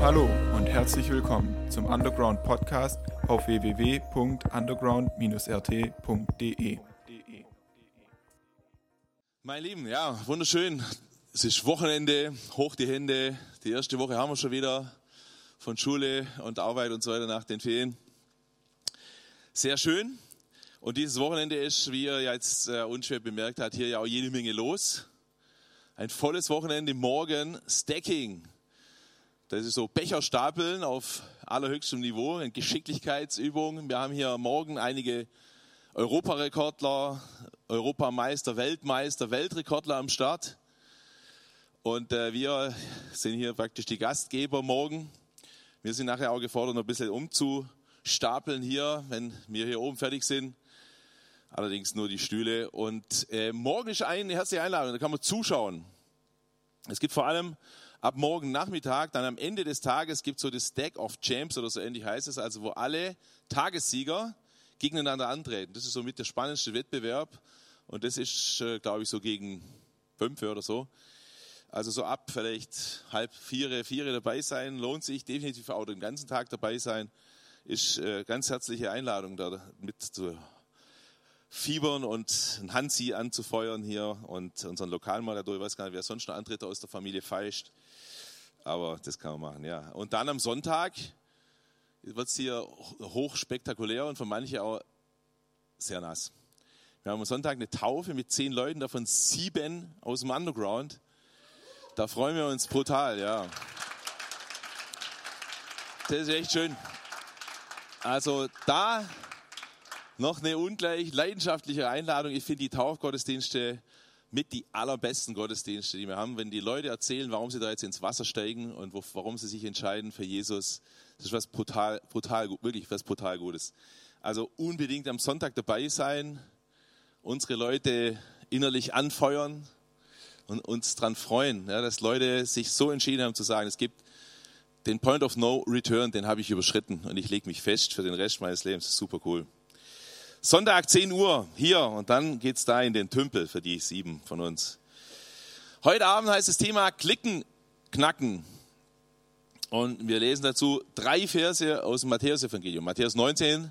Hallo und herzlich willkommen zum Underground Podcast auf www.underground-rt.de. Meine Lieben, ja, wunderschön. Es ist Wochenende, hoch die Hände. Die erste Woche haben wir schon wieder von Schule und Arbeit und so weiter nach den Ferien. Sehr schön. Und dieses Wochenende ist, wie ihr jetzt äh, unschwer bemerkt habt, hier ja auch jede Menge los. Ein volles Wochenende, morgen Stacking. Das ist so Becher stapeln auf allerhöchstem Niveau, eine Geschicklichkeitsübung. Wir haben hier morgen einige Europarekordler, Europameister, Weltmeister, Weltrekordler am Start. Und äh, wir sind hier praktisch die Gastgeber morgen. Wir sind nachher auch gefordert, noch ein bisschen umzustapeln hier, wenn wir hier oben fertig sind. Allerdings nur die Stühle. Und äh, morgen ist eine herzliche Einladung, da kann man zuschauen. Es gibt vor allem ab morgen Nachmittag, dann am Ende des Tages gibt es so das Stack of Champs oder so ähnlich heißt es, also wo alle Tagessieger gegeneinander antreten. Das ist somit der spannendste Wettbewerb und das ist, äh, glaube ich, so gegen fünf oder so. Also so ab vielleicht halb vier, vier dabei sein, lohnt sich definitiv auch den ganzen Tag dabei sein. Ist äh, ganz herzliche Einladung da mit zu fiebern und einen Hansi anzufeuern hier und unseren Lokalmatador, ich weiß gar nicht, wer sonst noch Antritte aus der Familie feischt, aber das kann man machen, ja. Und dann am Sonntag wird es hier hochspektakulär und für manche auch sehr nass. Wir haben am Sonntag eine Taufe mit zehn Leuten, davon sieben aus dem Underground. Da freuen wir uns brutal, ja. Das ist echt schön. Also da noch eine ungleich leidenschaftliche Einladung. Ich finde die Taufgottesdienste mit die allerbesten Gottesdienste, die wir haben. Wenn die Leute erzählen, warum sie da jetzt ins Wasser steigen und wo, warum sie sich entscheiden für Jesus, das ist was brutal, brutal, wirklich was brutal Gutes. Also unbedingt am Sonntag dabei sein, unsere Leute innerlich anfeuern, und uns daran freuen, ja, dass Leute sich so entschieden haben zu sagen, es gibt den Point of No Return, den habe ich überschritten und ich lege mich fest für den Rest meines Lebens. Super cool. Sonntag 10 Uhr hier und dann geht es da in den Tümpel für die sieben von uns. Heute Abend heißt das Thema Klicken, Knacken. Und wir lesen dazu drei Verse aus dem Matthäus-Evangelium. Matthäus 19,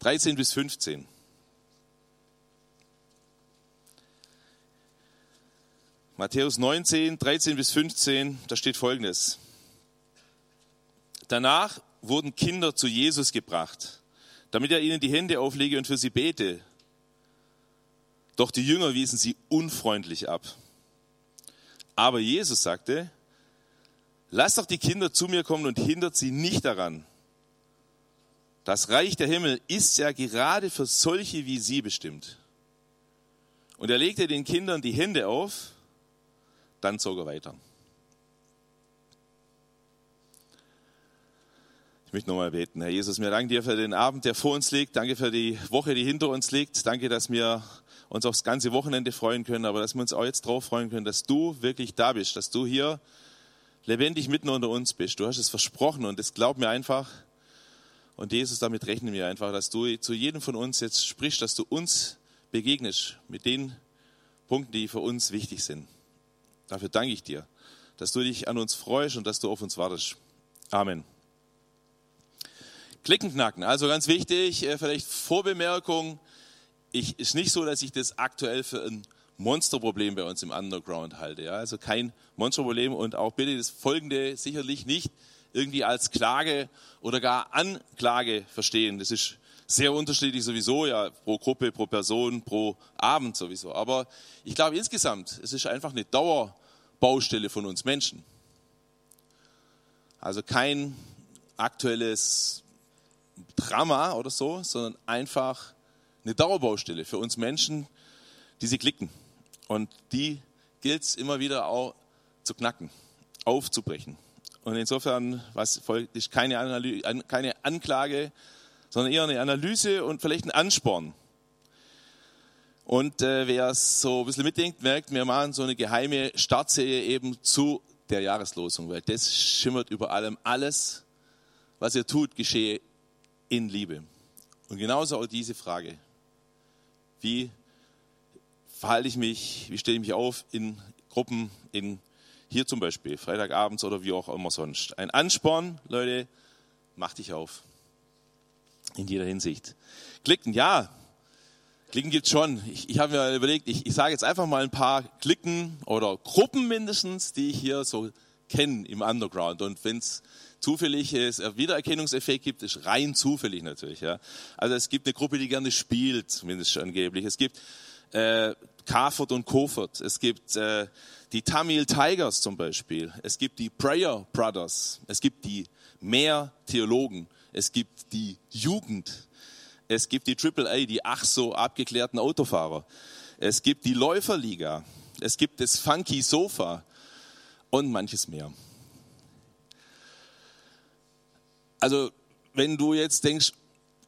13 bis 15. Matthäus 19, 13 bis 15, da steht folgendes. Danach wurden Kinder zu Jesus gebracht, damit er ihnen die Hände auflege und für sie bete. Doch die Jünger wiesen sie unfreundlich ab. Aber Jesus sagte, lasst doch die Kinder zu mir kommen und hindert sie nicht daran. Das Reich der Himmel ist ja gerade für solche wie sie bestimmt. Und er legte den Kindern die Hände auf dann zog er weiter. Möchte nochmal beten. Herr Jesus, wir danken dir für den Abend, der vor uns liegt. Danke für die Woche, die hinter uns liegt. Danke, dass wir uns aufs ganze Wochenende freuen können, aber dass wir uns auch jetzt drauf freuen können, dass du wirklich da bist, dass du hier lebendig mitten unter uns bist. Du hast es versprochen und das glaubt mir einfach. Und Jesus, damit rechnen wir einfach, dass du zu jedem von uns jetzt sprichst, dass du uns begegnest mit den Punkten, die für uns wichtig sind. Dafür danke ich dir, dass du dich an uns freust und dass du auf uns wartest. Amen. Klickenknacken, also ganz wichtig, äh, vielleicht Vorbemerkung. Ich, ist nicht so, dass ich das aktuell für ein Monsterproblem bei uns im Underground halte. Ja? Also kein Monsterproblem und auch bitte das Folgende sicherlich nicht irgendwie als Klage oder gar Anklage verstehen. Das ist sehr unterschiedlich sowieso, ja, pro Gruppe, pro Person, pro Abend sowieso. Aber ich glaube insgesamt, es ist einfach eine Dauerbaustelle von uns Menschen. Also kein aktuelles Drama oder so, sondern einfach eine Dauerbaustelle für uns Menschen, die sie klicken. Und die gilt es immer wieder auch zu knacken, aufzubrechen. Und insofern, was folgt, ist keine, Analyse, keine Anklage, sondern eher eine Analyse und vielleicht ein Ansporn. Und äh, wer es so ein bisschen mitdenkt, merkt, wir machen so eine geheime Startserie eben zu der Jahreslosung, weil das schimmert über allem. Alles, was ihr tut, geschehe in Liebe. Und genauso auch diese Frage. Wie verhalte ich mich, wie stelle ich mich auf in Gruppen, in Hier zum Beispiel, Freitagabends oder wie auch immer sonst. Ein Ansporn, Leute, mach dich auf. In jeder Hinsicht. Klicken, ja. Klicken gibt's schon. Ich, ich habe mir überlegt, ich, ich sage jetzt einfach mal ein paar Klicken oder Gruppen mindestens, die ich hier so kenne im Underground. Und wenn es zufällig es Wiedererkennungseffekt gibt, ist rein zufällig natürlich. Ja. Also es gibt eine Gruppe, die gerne spielt, zumindest angeblich. Es gibt äh, Carford und Kofort. Es gibt äh, die Tamil Tigers zum Beispiel. Es gibt die Prayer Brothers. Es gibt die Mehr Theologen. Es gibt die Jugend. Es gibt die AAA, die ach so abgeklärten Autofahrer. Es gibt die Läuferliga. Es gibt das Funky Sofa und manches mehr. Also, wenn du jetzt denkst,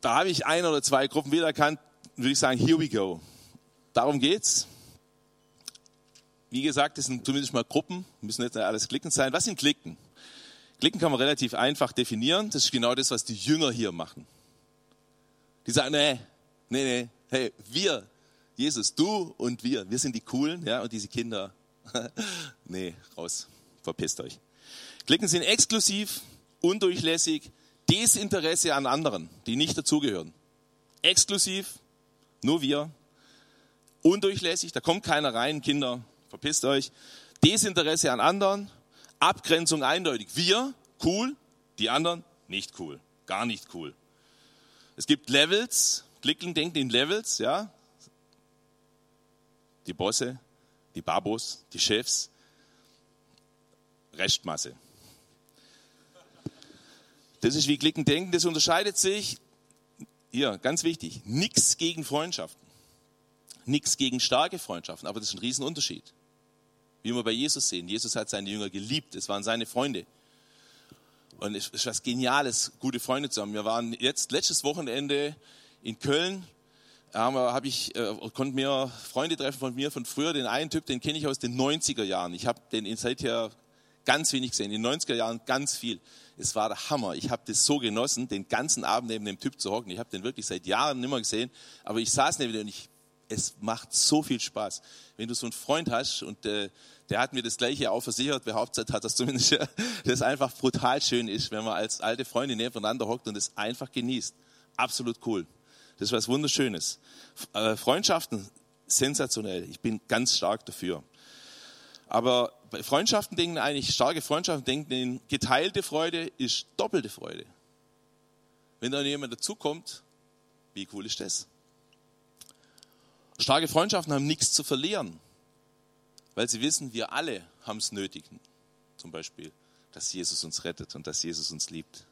da habe ich ein oder zwei Gruppen wiedererkannt, würde ich sagen, here we go. Darum geht's. Wie gesagt, das sind zumindest mal Gruppen, müssen nicht alles Klicken sein. Was sind Klicken? Klicken kann man relativ einfach definieren. Das ist genau das, was die Jünger hier machen. Die sagen, nee, nee, nee, hey, wir, Jesus, du und wir, wir sind die Coolen, ja, und diese Kinder, nee, raus, verpisst euch. Klicken sind exklusiv, undurchlässig, Desinteresse an anderen, die nicht dazugehören. Exklusiv, nur wir, undurchlässig, da kommt keiner rein, Kinder, verpisst euch. Desinteresse an anderen, Abgrenzung eindeutig. Wir, cool, die anderen, nicht cool, gar nicht cool. Es gibt Levels, Klicken denken in Levels, ja. Die Bosse, die Babos, die Chefs, Restmasse. Das ist wie Klicken denken, das unterscheidet sich, hier, ganz wichtig, nichts gegen Freundschaften. Nichts gegen starke Freundschaften, aber das ist ein Riesenunterschied. Wie wir bei Jesus sehen. Jesus hat seine Jünger geliebt, es waren seine Freunde. Und es ist was Geniales, gute Freunde zu haben. Wir waren jetzt letztes Wochenende in Köln, habe hab ich, äh, konnte mir Freunde treffen von mir von früher. Den einen Typ, den kenne ich aus den 90er Jahren. Ich habe den seither ganz wenig gesehen, in den 90er Jahren ganz viel. Es war der Hammer. Ich habe das so genossen, den ganzen Abend neben dem Typ zu hocken. Ich habe den wirklich seit Jahren nicht mehr gesehen, aber ich saß neben dem und ich es macht so viel Spaß. Wenn du so einen Freund hast und äh, der hat mir das Gleiche auch versichert, wer Hauptzeit hat das zumindest, ja, das einfach brutal schön ist, wenn man als alte Freunde nebeneinander hockt und es einfach genießt. Absolut cool. Das ist was Wunderschönes. Äh, Freundschaften, sensationell. Ich bin ganz stark dafür. Aber Freundschaften denken eigentlich, starke Freundschaften denken, geteilte Freude ist doppelte Freude. Wenn da jemand dazukommt, wie cool ist das? Starke Freundschaften haben nichts zu verlieren, weil sie wissen, wir alle haben es nötig. Zum Beispiel, dass Jesus uns rettet und dass Jesus uns liebt.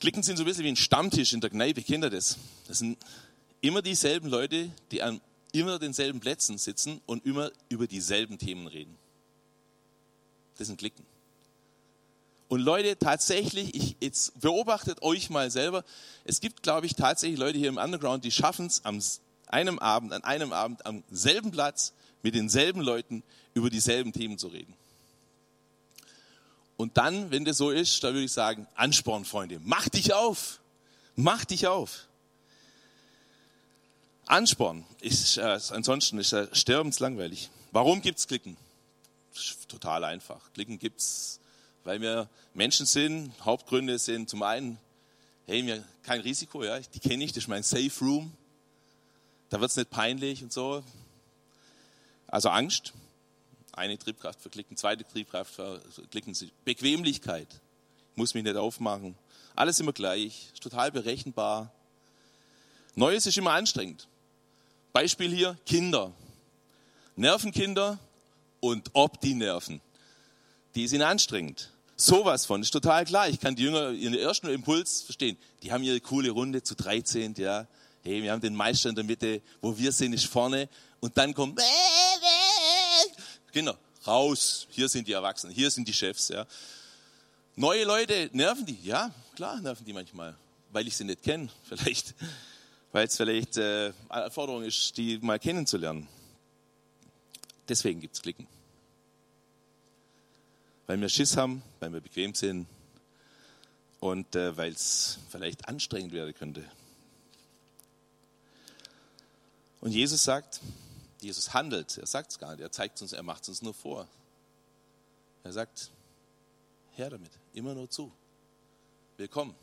Klicken sind so ein bisschen wie ein Stammtisch in der Kneipe, kennt ihr das? Das sind immer dieselben Leute, die an immer denselben Plätzen sitzen und immer über dieselben Themen reden. Das sind Klicken. Und Leute, tatsächlich, ich, jetzt beobachtet euch mal selber. Es gibt, glaube ich, tatsächlich Leute hier im Underground, die schaffen es am einem Abend, an einem Abend am selben Platz mit denselben Leuten über dieselben Themen zu reden. Und dann, wenn das so ist, da würde ich sagen, Ansporn, Freunde, mach dich auf, mach dich auf. Ansporn ist äh, ansonsten ist äh, sterbenslangweilig. Warum gibt's Klicken? Total einfach. Klicken gibt's weil wir Menschen sind. Hauptgründe sind zum einen, hey, mir kein Risiko, ja, die kenne ich, das ist mein Safe Room. Da wird es nicht peinlich und so. Also Angst, eine Triebkraft für Klicken, zweite Triebkraft für Klicken, Bequemlichkeit, ich muss mich nicht aufmachen. Alles immer gleich, total berechenbar. Neues ist immer anstrengend. Beispiel hier, Kinder. Nervenkinder und ob die nerven. Die sind anstrengend. Sowas von, ist total klar. Ich kann die Jünger ihren ersten Impuls verstehen. Die haben ihre coole Runde zu 13, ja. Hey, wir haben den Meister in der Mitte, wo wir sind, ist vorne. Und dann kommt, genau, raus. Hier sind die Erwachsenen, hier sind die Chefs, ja. Neue Leute, nerven die? Ja, klar, nerven die manchmal. Weil ich sie nicht kenne, vielleicht. Weil es vielleicht äh, eine Forderung ist, die mal kennenzulernen. Deswegen gibt es Klicken weil wir Schiss haben, weil wir bequem sind und äh, weil es vielleicht anstrengend werden könnte. Und Jesus sagt, Jesus handelt, er sagt es gar nicht, er zeigt uns, er macht es uns nur vor. Er sagt, her damit, immer nur zu. Willkommen.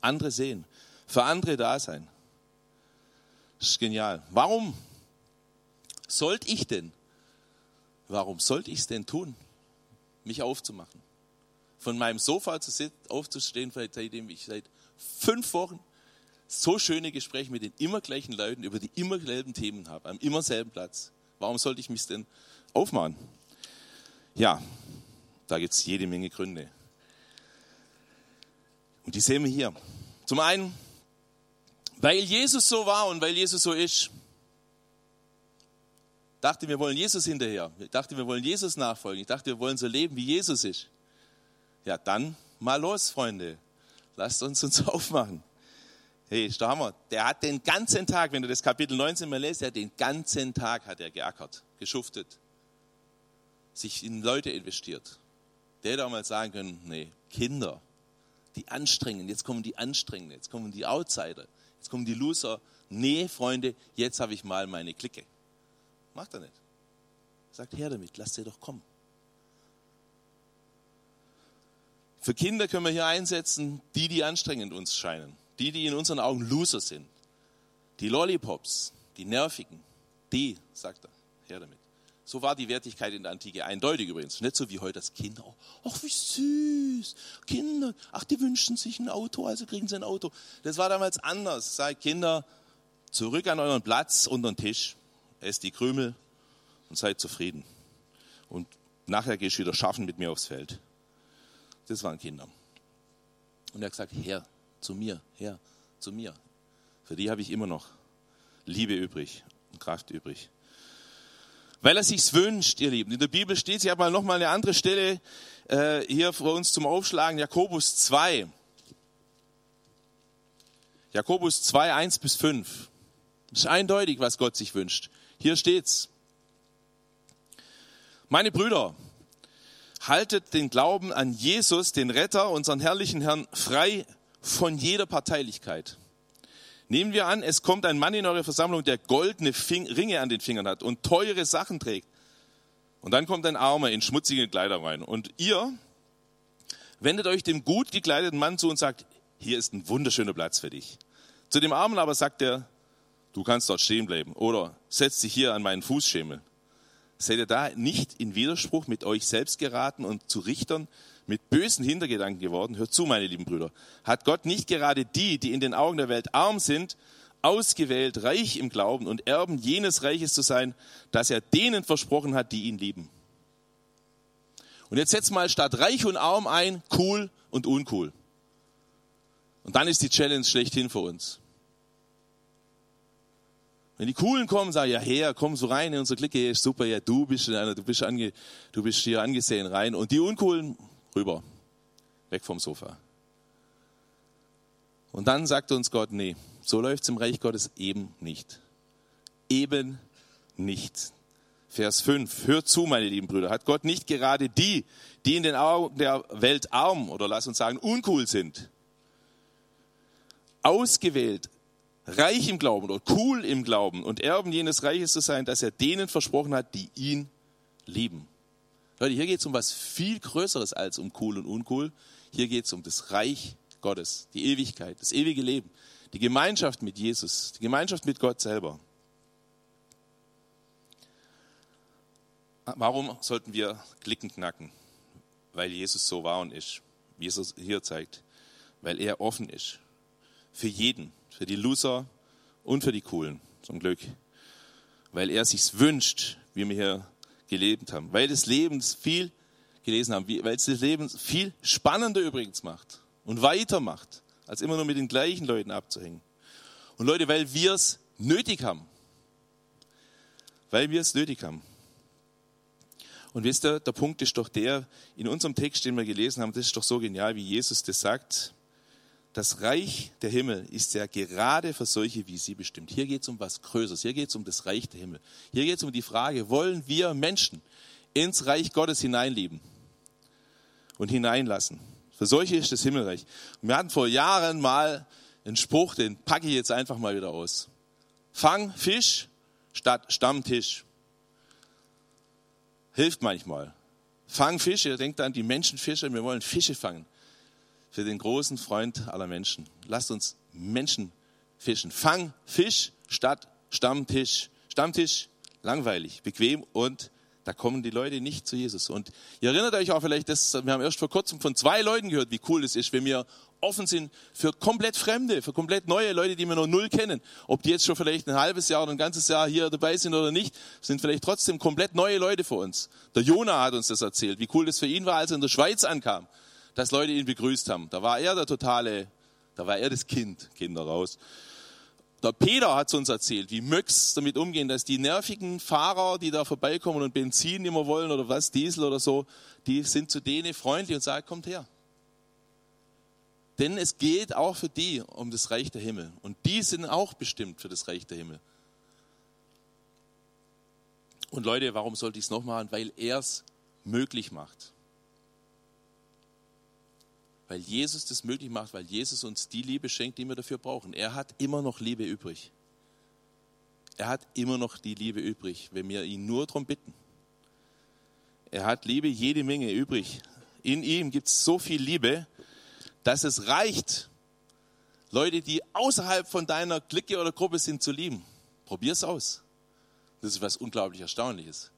Andere sehen, für andere da sein. Das ist genial. Warum sollte ich denn, warum sollte ich es denn tun, mich aufzumachen? Von meinem Sofa zu sitzen, aufzustehen, seitdem ich seit fünf Wochen so schöne Gespräche mit den immer gleichen Leuten über die immer gleichen Themen habe, am immer selben Platz. Warum sollte ich mich denn aufmachen? Ja, da gibt es jede Menge Gründe. Und die sehen wir hier. Zum einen, weil Jesus so war und weil Jesus so ist. Dachte, wir wollen Jesus hinterher. Ich dachte, wir wollen Jesus nachfolgen. Ich dachte, wir wollen so leben, wie Jesus ist. Ja, dann mal los, Freunde. Lasst uns uns aufmachen. Hey, ist der Hammer. Der hat den ganzen Tag, wenn du das Kapitel 19 mal lest, der hat den ganzen Tag hat er geackert, geschuftet, sich in Leute investiert. Der hätte auch mal sagen können, nee, Kinder, die anstrengen, jetzt kommen die Anstrengenden, jetzt kommen die Outsider, jetzt kommen die Loser. Nee, Freunde, jetzt habe ich mal meine Clique. Macht er nicht. Sagt her damit, lasst sie doch kommen. Für Kinder können wir hier einsetzen, die, die anstrengend uns scheinen. Die, die in unseren Augen Loser sind. Die Lollipops, die Nervigen, die, sagt er, her damit. So war die Wertigkeit in der Antike eindeutig übrigens. Nicht so wie heute das Kinder. Ach, wie süß. Kinder, ach, die wünschen sich ein Auto, also kriegen sie ein Auto. Das war damals anders. Seid Kinder, zurück an euren Platz unter den Tisch. Esst die Krümel und seid zufrieden. Und nachher gehst du wieder schaffen mit mir aufs Feld. Das waren Kinder. Und er hat gesagt, her, zu mir, her, zu mir. Für die habe ich immer noch Liebe übrig und Kraft übrig. Weil er sich's wünscht, ihr Lieben. In der Bibel steht, ich habe mal noch mal eine andere Stelle äh, hier vor uns zum Aufschlagen, Jakobus 2. Jakobus 2, 1 bis 5. Das ist eindeutig, was Gott sich wünscht. Hier steht's. Meine Brüder, haltet den Glauben an Jesus, den Retter, unseren herrlichen Herrn, frei von jeder Parteilichkeit. Nehmen wir an, es kommt ein Mann in eure Versammlung, der goldene Fing Ringe an den Fingern hat und teure Sachen trägt. Und dann kommt ein Armer in schmutzige Kleider rein. Und ihr wendet euch dem gut gekleideten Mann zu und sagt, hier ist ein wunderschöner Platz für dich. Zu dem Armen aber sagt er, du kannst dort stehen bleiben oder setz dich hier an meinen Fußschemel. Seid ihr da nicht in Widerspruch mit euch selbst geraten und zu Richtern mit bösen Hintergedanken geworden? Hört zu, meine lieben Brüder. Hat Gott nicht gerade die, die in den Augen der Welt arm sind, ausgewählt, reich im Glauben und Erben jenes Reiches zu sein, das er denen versprochen hat, die ihn lieben? Und jetzt setzt mal statt reich und arm ein, cool und uncool. Und dann ist die Challenge schlechthin für uns. Wenn die Coolen kommen, sagen, ja her, komm so rein in unsere Clique, super, ja du bist, du bist, ange, du bist hier angesehen rein. Und die Uncoolen, rüber, weg vom Sofa. Und dann sagt uns Gott, nee, so läuft es im Reich Gottes eben nicht. Eben nicht. Vers 5. Hört zu, meine lieben Brüder. Hat Gott nicht gerade die, die in den Augen der Welt arm oder lass uns sagen uncool sind, ausgewählt, reich im Glauben oder cool im Glauben und Erben jenes Reiches zu sein, dass er denen versprochen hat, die ihn lieben. Leute, hier geht es um was viel Größeres als um cool und uncool. Hier geht es um das Reich Gottes, die Ewigkeit, das ewige Leben, die Gemeinschaft mit Jesus, die Gemeinschaft mit Gott selber. Warum sollten wir Klicken knacken? Weil Jesus so war und ist, wie Jesus hier zeigt. Weil er offen ist. Für jeden, für die Loser und für die Coolen, zum Glück. Weil er sich wünscht, wie wir hier gelebt haben. Weil das Leben viel gelesen haben, weil es das Leben viel spannender übrigens macht und weiter macht, als immer nur mit den gleichen Leuten abzuhängen. Und Leute, weil wir es nötig haben. Weil wir es nötig haben. Und wisst ihr, der Punkt ist doch der, in unserem Text, den wir gelesen haben, das ist doch so genial, wie Jesus das sagt das Reich der Himmel ist ja gerade für solche wie Sie bestimmt. Hier geht es um was Größeres. Hier geht es um das Reich der Himmel. Hier geht es um die Frage, wollen wir Menschen ins Reich Gottes hineinleben und hineinlassen? Für solche ist das Himmelreich. Und wir hatten vor Jahren mal einen Spruch, den packe ich jetzt einfach mal wieder aus. Fang Fisch, statt Stammtisch. Hilft manchmal. Fang Fische, denkt an die Menschenfische, wir wollen Fische fangen. Für den großen Freund aller Menschen. Lasst uns Menschen fischen. Fang Fisch statt Stammtisch. Stammtisch, langweilig, bequem und da kommen die Leute nicht zu Jesus. Und ihr erinnert euch auch vielleicht, dass, wir haben erst vor kurzem von zwei Leuten gehört, wie cool es ist, wenn wir offen sind für komplett Fremde, für komplett neue Leute, die wir noch null kennen. Ob die jetzt schon vielleicht ein halbes Jahr oder ein ganzes Jahr hier dabei sind oder nicht, sind vielleicht trotzdem komplett neue Leute für uns. Der Jona hat uns das erzählt, wie cool das für ihn war, als er in der Schweiz ankam, dass Leute ihn begrüßt haben. Da war er der totale, da war er das Kind, Kinder raus. Der Peter hat es uns erzählt, wie Möcks damit umgehen, dass die nervigen Fahrer, die da vorbeikommen und Benzin immer wollen oder was, Diesel oder so, die sind zu denen freundlich und sagen, kommt her. Denn es geht auch für die um das Reich der Himmel. Und die sind auch bestimmt für das Reich der Himmel. Und Leute, warum sollte ich es noch machen? Weil er es möglich macht weil Jesus das möglich macht, weil Jesus uns die Liebe schenkt, die wir dafür brauchen. Er hat immer noch Liebe übrig. Er hat immer noch die Liebe übrig, wenn wir ihn nur darum bitten. Er hat Liebe jede Menge übrig. In ihm gibt es so viel Liebe, dass es reicht, Leute, die außerhalb von deiner Clique oder Gruppe sind, zu lieben. Probier es aus. Das ist was unglaublich Erstaunliches.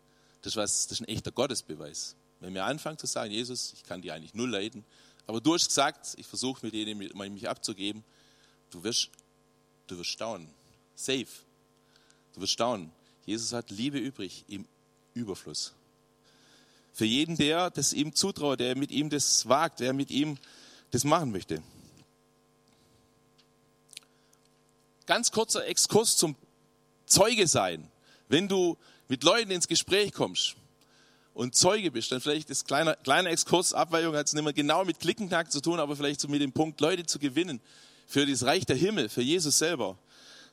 Das ist, was, das ist ein echter Gottesbeweis. Wenn wir anfangen zu sagen, Jesus, ich kann dir eigentlich null leiden, aber du hast gesagt, ich versuche mit denen mich abzugeben. Du wirst, du wirst staunen. Safe. Du wirst staunen. Jesus hat Liebe übrig im Überfluss. Für jeden, der das ihm zutraut, der mit ihm das wagt, der mit ihm das machen möchte. Ganz kurzer Exkurs zum Zeuge sein. Wenn du mit Leuten ins Gespräch kommst, und Zeuge bist, dann vielleicht ist kleiner, kleiner Exkurs, Abweichung hat es nicht mehr genau mit Klickenknack zu tun, aber vielleicht so mit dem Punkt, Leute zu gewinnen für das Reich der Himmel, für Jesus selber.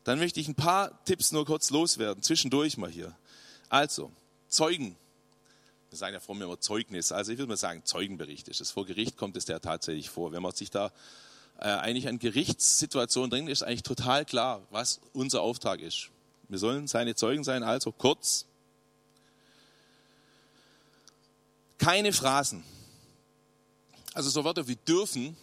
Dann möchte ich ein paar Tipps nur kurz loswerden, zwischendurch mal hier. Also, Zeugen. Wir sagen ja vor mir immer Zeugnis. Also ich würde mal sagen, Zeugenbericht ist es. Vor Gericht kommt es ja tatsächlich vor. Wenn man sich da äh, eigentlich an Gerichtssituationen drin ist eigentlich total klar, was unser Auftrag ist. Wir sollen seine Zeugen sein, also kurz, Keine Phrasen. Also so Wörter wie dürfen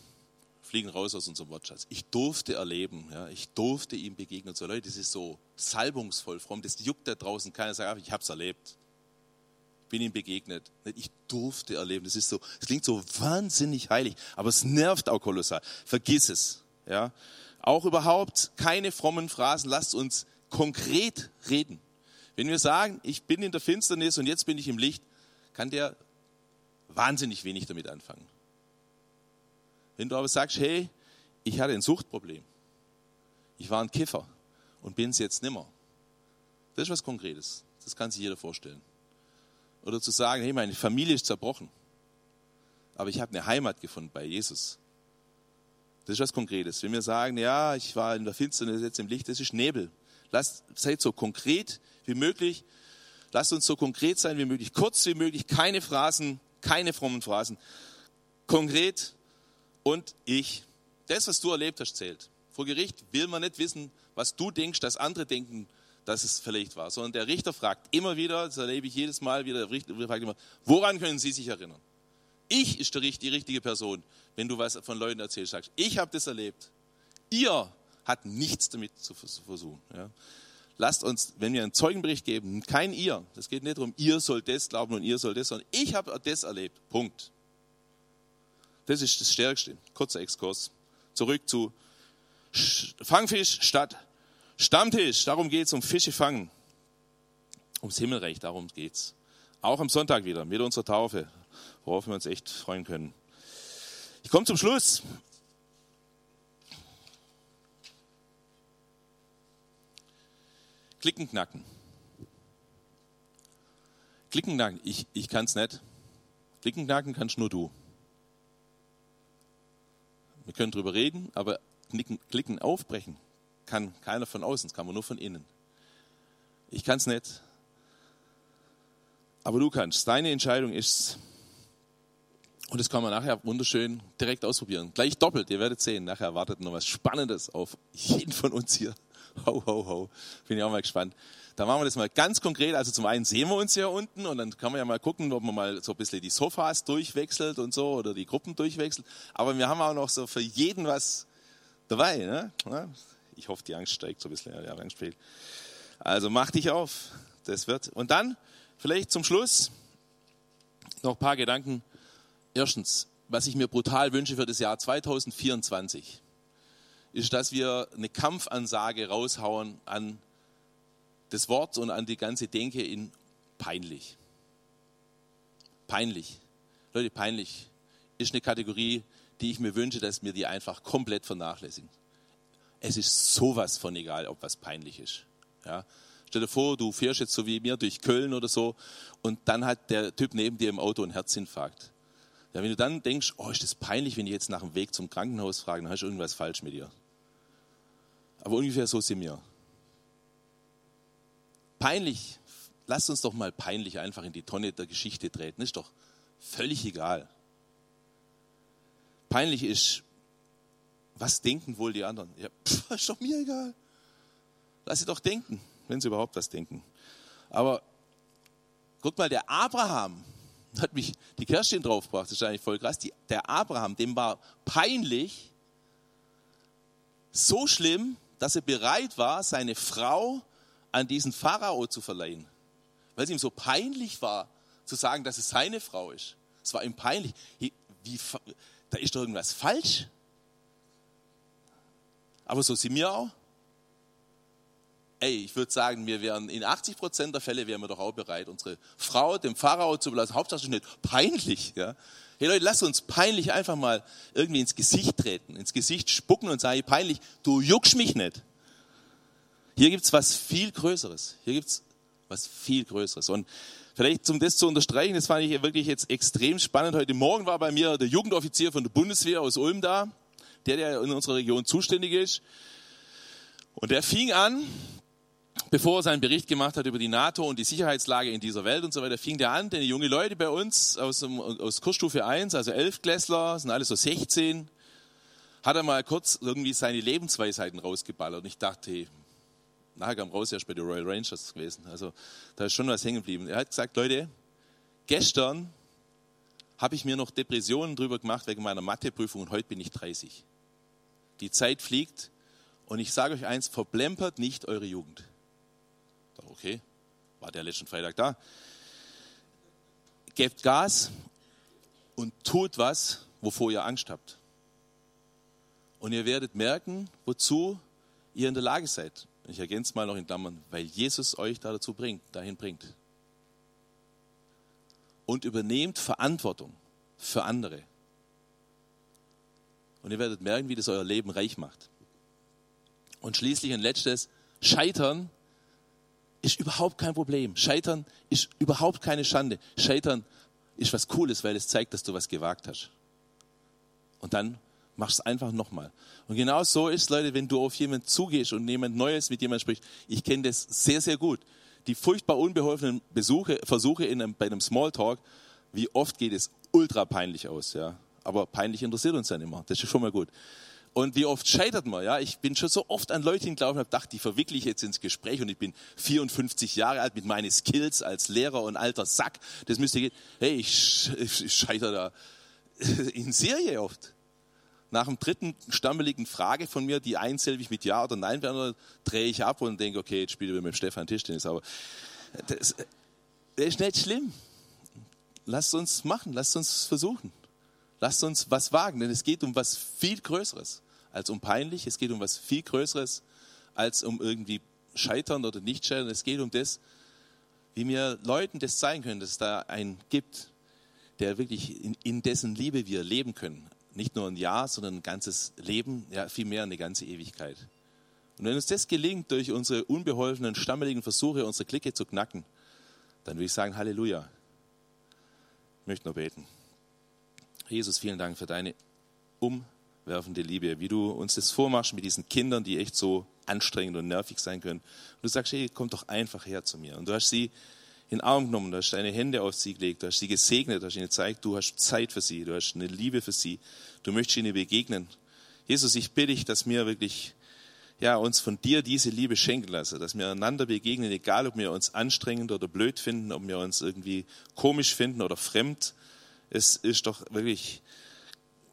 fliegen raus aus unserem Wortschatz. Ich durfte erleben, ja, ich durfte ihm begegnen. So Leute, das ist so salbungsvoll fromm, das juckt da draußen. Keiner sagt, ich habe es erlebt. Bin ihm begegnet. Ich durfte erleben. Das ist so, es klingt so wahnsinnig heilig, aber es nervt auch kolossal. Vergiss es. Ja. Auch überhaupt keine frommen Phrasen. Lasst uns konkret reden. Wenn wir sagen, ich bin in der Finsternis und jetzt bin ich im Licht, kann der wahnsinnig wenig damit anfangen. Wenn du aber sagst, hey, ich hatte ein Suchtproblem, ich war ein Kiffer und bin es jetzt nimmer, das ist was Konkretes. Das kann sich jeder vorstellen. Oder zu sagen, hey, meine Familie ist zerbrochen, aber ich habe eine Heimat gefunden bei Jesus. Das ist was Konkretes. Wenn wir sagen, ja, ich war in der Finsternis, jetzt im Licht, das ist Nebel. Lasst, seid so konkret wie möglich. Lasst uns so konkret sein wie möglich, kurz wie möglich, keine Phrasen, keine frommen Phrasen. Konkret und ich. Das, was du erlebt hast, zählt. Vor Gericht will man nicht wissen, was du denkst, dass andere denken, dass es vielleicht war, sondern der Richter fragt immer wieder, das erlebe ich jedes Mal wieder, der Richter fragt immer, woran können Sie sich erinnern? Ich ist die richtige Person, wenn du was von Leuten erzählst, sagst, ich habe das erlebt. Ihr hat nichts damit zu versuchen. Ja lasst uns, wenn wir einen Zeugenbericht geben, kein ihr, das geht nicht darum, ihr sollt das glauben und ihr sollt das, sondern ich habe das erlebt. Punkt. Das ist das Stärkste. Kurzer Exkurs. Zurück zu Fangfisch statt Stammtisch. Darum geht es um Fische fangen. Ums Himmelreich, darum geht es. Auch am Sonntag wieder mit unserer Taufe, worauf wir uns echt freuen können. Ich komme zum Schluss. Klicken knacken. Klicken knacken, ich, ich kann es nicht. Klicken knacken kannst nur du. Wir können drüber reden, aber knicken, klicken aufbrechen kann keiner von außen, das kann man nur von innen. Ich kann es nicht. Aber du kannst. Deine Entscheidung ist und das kann man nachher wunderschön direkt ausprobieren. Gleich doppelt, ihr werdet sehen. Nachher wartet noch was Spannendes auf jeden von uns hier Ho, ho, ho. Bin ich auch mal gespannt. Da machen wir das mal ganz konkret. Also zum einen sehen wir uns hier unten und dann kann man ja mal gucken, ob man mal so ein bisschen die Sofas durchwechselt und so oder die Gruppen durchwechselt. Aber wir haben auch noch so für jeden was dabei. Ne? Ich hoffe, die Angst steigt so ein bisschen. Also mach dich auf. Das wird. Und dann vielleicht zum Schluss noch ein paar Gedanken. Erstens, was ich mir brutal wünsche für das Jahr 2024, ist, dass wir eine Kampfansage raushauen an das Wort und an die ganze Denke in peinlich. Peinlich. Leute, peinlich ist eine Kategorie, die ich mir wünsche, dass wir die einfach komplett vernachlässigen. Es ist sowas von egal, ob was peinlich ist. Ja? Stell dir vor, du fährst jetzt so wie mir durch Köln oder so und dann hat der Typ neben dir im Auto einen Herzinfarkt. Ja, wenn du dann denkst, oh, ist das peinlich, wenn ich jetzt nach dem Weg zum Krankenhaus frage, dann hast du irgendwas falsch mit dir. Aber ungefähr so sind wir. Peinlich, lasst uns doch mal peinlich einfach in die Tonne der Geschichte treten, ist doch völlig egal. Peinlich ist, was denken wohl die anderen? Ja, pff, ist doch mir egal. Lass sie doch denken, wenn sie überhaupt was denken. Aber guck mal, der Abraham, hat mich die Kerstin draufgebracht, das ist eigentlich voll krass. Die, der Abraham, dem war peinlich, so schlimm, dass er bereit war, seine Frau an diesen Pharao zu verleihen. Weil es ihm so peinlich war, zu sagen, dass es seine Frau ist. Es war ihm peinlich. Wie, da ist doch irgendwas falsch. Aber so sind wir auch ey, ich würde sagen, wir wären in 80 Prozent der Fälle wären wir doch auch bereit, unsere Frau dem Pharao zu belassen. Hauptsache nicht peinlich. Ja? Hey Leute, lasst uns peinlich einfach mal irgendwie ins Gesicht treten, ins Gesicht spucken und sagen, peinlich, du juckst mich nicht. Hier gibt es was viel Größeres. Hier gibt es was viel Größeres. Und vielleicht, um das zu unterstreichen, das fand ich wirklich jetzt extrem spannend. Heute Morgen war bei mir der Jugendoffizier von der Bundeswehr aus Ulm da, der, der in unserer Region zuständig ist. Und der fing an, bevor er seinen Bericht gemacht hat über die NATO und die Sicherheitslage in dieser Welt und so weiter, fing der an, denn die junge Leute bei uns aus, aus Kursstufe 1, also Elfklässler, sind alle so 16, hat er mal kurz irgendwie seine Lebensweisheiten rausgeballert. Und ich dachte, nachher kam raus, er ist bei den Royal Rangers gewesen. Also da ist schon was hängen geblieben. Er hat gesagt, Leute, gestern habe ich mir noch Depressionen drüber gemacht wegen meiner Matheprüfung und heute bin ich 30. Die Zeit fliegt und ich sage euch eins, verplempert nicht eure Jugend okay, war der letzten Freitag da. Gebt Gas und tut was, wovor ihr Angst habt. Und ihr werdet merken, wozu ihr in der Lage seid. Ich ergänze mal noch in Klammern, weil Jesus euch da dazu bringt, dahin bringt. Und übernehmt Verantwortung für andere. Und ihr werdet merken, wie das euer Leben reich macht. Und schließlich ein letztes, Scheitern ist überhaupt kein Problem. Scheitern ist überhaupt keine Schande. Scheitern ist was Cooles, weil es zeigt, dass du was gewagt hast. Und dann machst du es einfach nochmal. Und genau so ist, Leute, wenn du auf jemanden zugehst und jemand Neues mit jemandem sprichst. Ich kenne das sehr, sehr gut. Die furchtbar unbeholfenen Besuche, Versuche in einem, bei einem Smalltalk, wie oft geht es ultra peinlich aus, ja. Aber peinlich interessiert uns dann immer. Das ist schon mal gut. Und wie oft scheitert man, ja? Ich bin schon so oft an Leute hingelaufen und habe gedacht, die verwickle ich jetzt ins Gespräch und ich bin 54 Jahre alt mit meinen Skills als Lehrer und alter Sack. Das müsste gehen. Hey, ich, ich scheitere da in Serie oft. Nach dem dritten stammeligen Frage von mir, die einsilbig mit Ja oder Nein wäre, drehe ich ab und denke, okay, jetzt spiele ich mit Stefan Tischtennis. Aber das, das ist nicht schlimm. Lasst uns machen, lasst uns versuchen. Lasst uns was wagen, denn es geht um was viel Größeres als um peinlich. Es geht um was viel Größeres als um irgendwie Scheitern oder Nicht-Scheitern. Es geht um das, wie wir Leuten das zeigen können, dass es da einen gibt, der wirklich in, in dessen Liebe wir leben können. Nicht nur ein Jahr, sondern ein ganzes Leben, ja, vielmehr eine ganze Ewigkeit. Und wenn uns das gelingt, durch unsere unbeholfenen, stammeligen Versuche, unsere Clique zu knacken, dann würde ich sagen, Halleluja. Ich möchte nur beten. Jesus, vielen Dank für deine umwerfende Liebe, wie du uns das vormachst mit diesen Kindern, die echt so anstrengend und nervig sein können. Und du sagst, hey, komm doch einfach her zu mir. Und du hast sie in den Arm genommen, du hast deine Hände auf sie gelegt, du hast sie gesegnet, du hast ihnen gezeigt, du hast Zeit für sie, du hast eine Liebe für sie, du möchtest ihnen begegnen. Jesus, ich bitte dich, dass mir wirklich ja, uns von dir diese Liebe schenken lassen, dass wir einander begegnen, egal ob wir uns anstrengend oder blöd finden, ob wir uns irgendwie komisch finden oder fremd. Es ist doch wirklich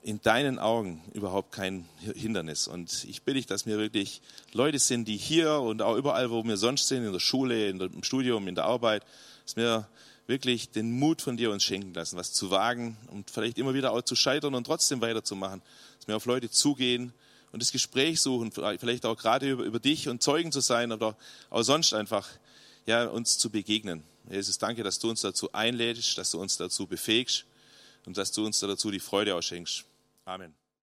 in deinen Augen überhaupt kein Hindernis. Und ich bitte dich, dass wir wirklich Leute sind, die hier und auch überall, wo wir sonst sind, in der Schule, im Studium, in der Arbeit, dass wir wirklich den Mut von dir uns schenken lassen, was zu wagen und vielleicht immer wieder auch zu scheitern und trotzdem weiterzumachen. Dass wir auf Leute zugehen, und das Gespräch suchen, vielleicht auch gerade über, über dich und Zeugen zu sein oder auch sonst einfach ja, uns zu begegnen. Jesus, danke, dass du uns dazu einlädst, dass du uns dazu befähigst und dass du uns dazu die Freude ausschenkst. Amen.